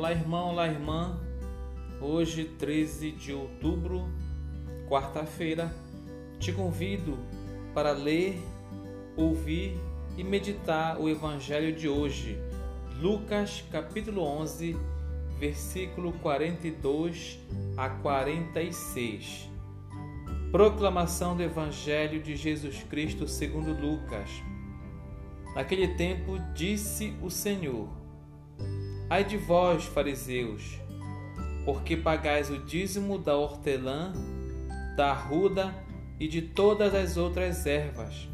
Olá, irmão, olá, irmã. Hoje, 13 de outubro, quarta-feira, te convido para ler, ouvir e meditar o evangelho de hoje, Lucas, capítulo 11, versículo 42 a 46. Proclamação do evangelho de Jesus Cristo segundo Lucas. Naquele tempo disse o Senhor: Ai de vós, fariseus, porque pagais o dízimo da hortelã, da arruda e de todas as outras ervas,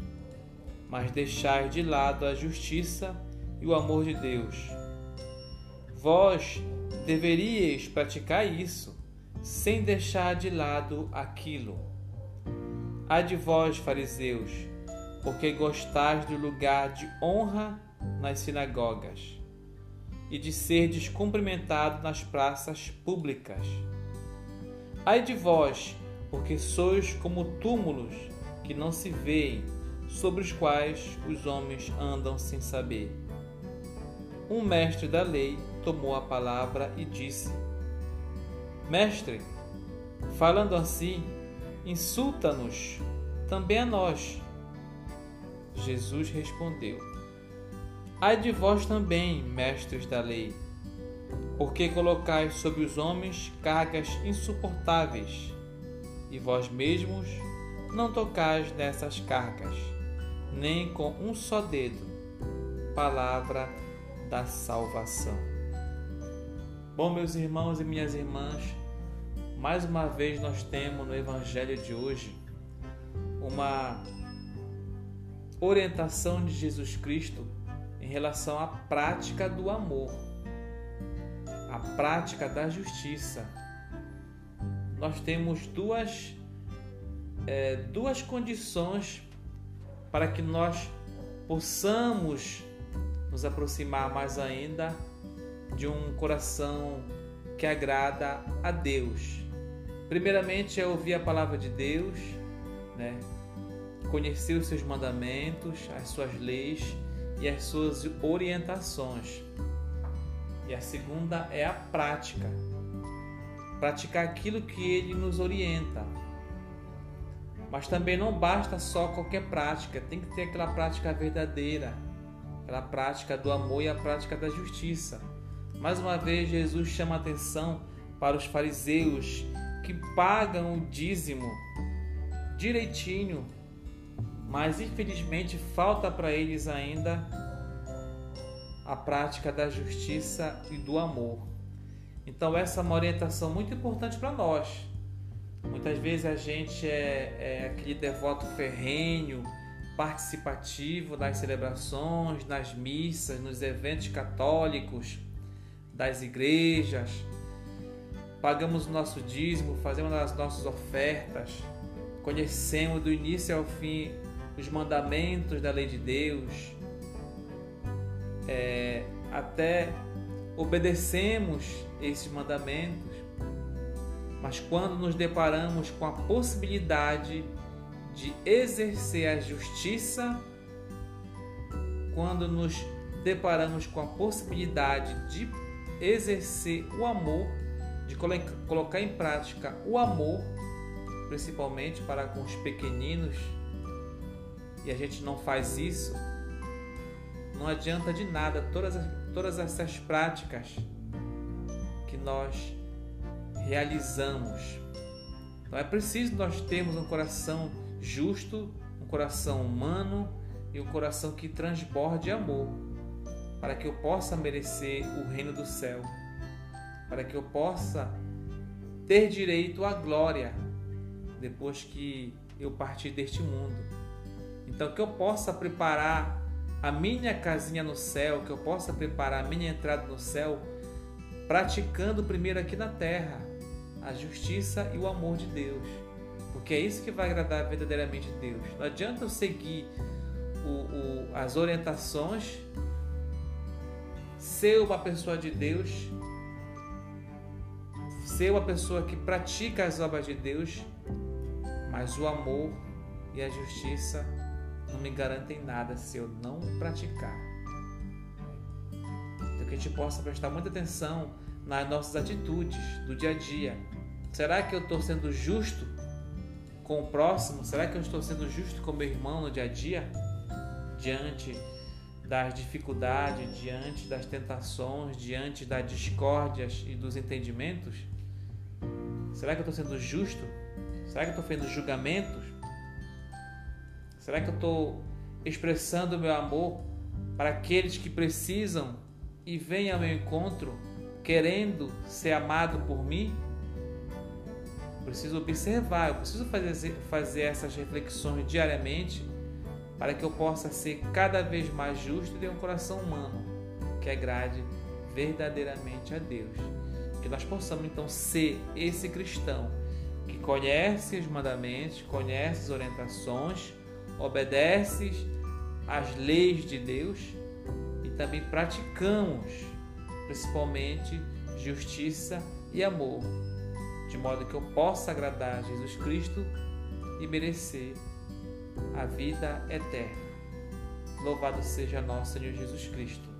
mas deixais de lado a justiça e o amor de Deus. Vós deveríeis praticar isso, sem deixar de lado aquilo. Ai de vós, fariseus, porque gostais do lugar de honra nas sinagogas e de ser descumprimentado nas praças públicas. Ai de vós, porque sois como túmulos que não se veem, sobre os quais os homens andam sem saber. Um mestre da lei tomou a palavra e disse: Mestre, falando assim, insulta-nos também a nós. Jesus respondeu: Ai de vós também, mestres da lei, porque colocais sobre os homens cargas insuportáveis, e vós mesmos não tocais nessas cargas, nem com um só dedo. Palavra da salvação. Bom, meus irmãos e minhas irmãs, mais uma vez nós temos no Evangelho de hoje uma orientação de Jesus Cristo em relação à prática do amor, a prática da justiça. Nós temos duas, é, duas condições para que nós possamos nos aproximar mais ainda de um coração que agrada a Deus. Primeiramente é ouvir a palavra de Deus, né? conhecer os seus mandamentos, as suas leis e as suas orientações. E a segunda é a prática. Praticar aquilo que ele nos orienta. Mas também não basta só qualquer prática, tem que ter aquela prática verdadeira, aquela prática do amor e a prática da justiça. Mais uma vez, Jesus chama a atenção para os fariseus que pagam o dízimo direitinho, mas infelizmente falta para eles ainda a prática da justiça e do amor. Então, essa é uma orientação muito importante para nós. Muitas vezes a gente é, é aquele devoto ferrenho, participativo nas celebrações, nas missas, nos eventos católicos, das igrejas. Pagamos o nosso dízimo, fazemos as nossas ofertas, conhecemos do início ao fim os mandamentos da lei de Deus, é, até obedecemos esses mandamentos, mas quando nos deparamos com a possibilidade de exercer a justiça, quando nos deparamos com a possibilidade de exercer o amor, de colocar em prática o amor, principalmente para com os pequeninos, e a gente não faz isso, não adianta de nada todas, todas essas práticas que nós realizamos. Então é preciso nós termos um coração justo, um coração humano e um coração que transborde amor, para que eu possa merecer o reino do céu, para que eu possa ter direito à glória depois que eu partir deste mundo. Então, que eu possa preparar a minha casinha no céu, que eu possa preparar a minha entrada no céu, praticando primeiro aqui na terra a justiça e o amor de Deus. Porque é isso que vai agradar verdadeiramente Deus. Não adianta eu seguir o, o, as orientações, ser uma pessoa de Deus, ser uma pessoa que pratica as obras de Deus, mas o amor e a justiça não me garantem nada se eu não praticar. Então que a gente possa prestar muita atenção nas nossas atitudes do dia a dia. Será que eu estou sendo justo com o próximo? Será que eu estou sendo justo com meu irmão no dia a dia? Diante das dificuldades, diante das tentações, diante das discórdias e dos entendimentos? Será que eu estou sendo justo? Será que eu estou fazendo julgamentos? Será que eu estou expressando meu amor para aqueles que precisam e vêm ao meu encontro querendo ser amado por mim? Preciso observar, eu preciso fazer, fazer essas reflexões diariamente para que eu possa ser cada vez mais justo e ter um coração humano que agrade verdadeiramente a Deus. Que nós possamos então ser esse cristão que conhece os mandamentos, conhece as orientações, obedece às leis de Deus e também praticamos principalmente justiça e amor, de modo que eu possa agradar a Jesus Cristo e merecer a vida eterna. Louvado seja nosso Senhor Jesus Cristo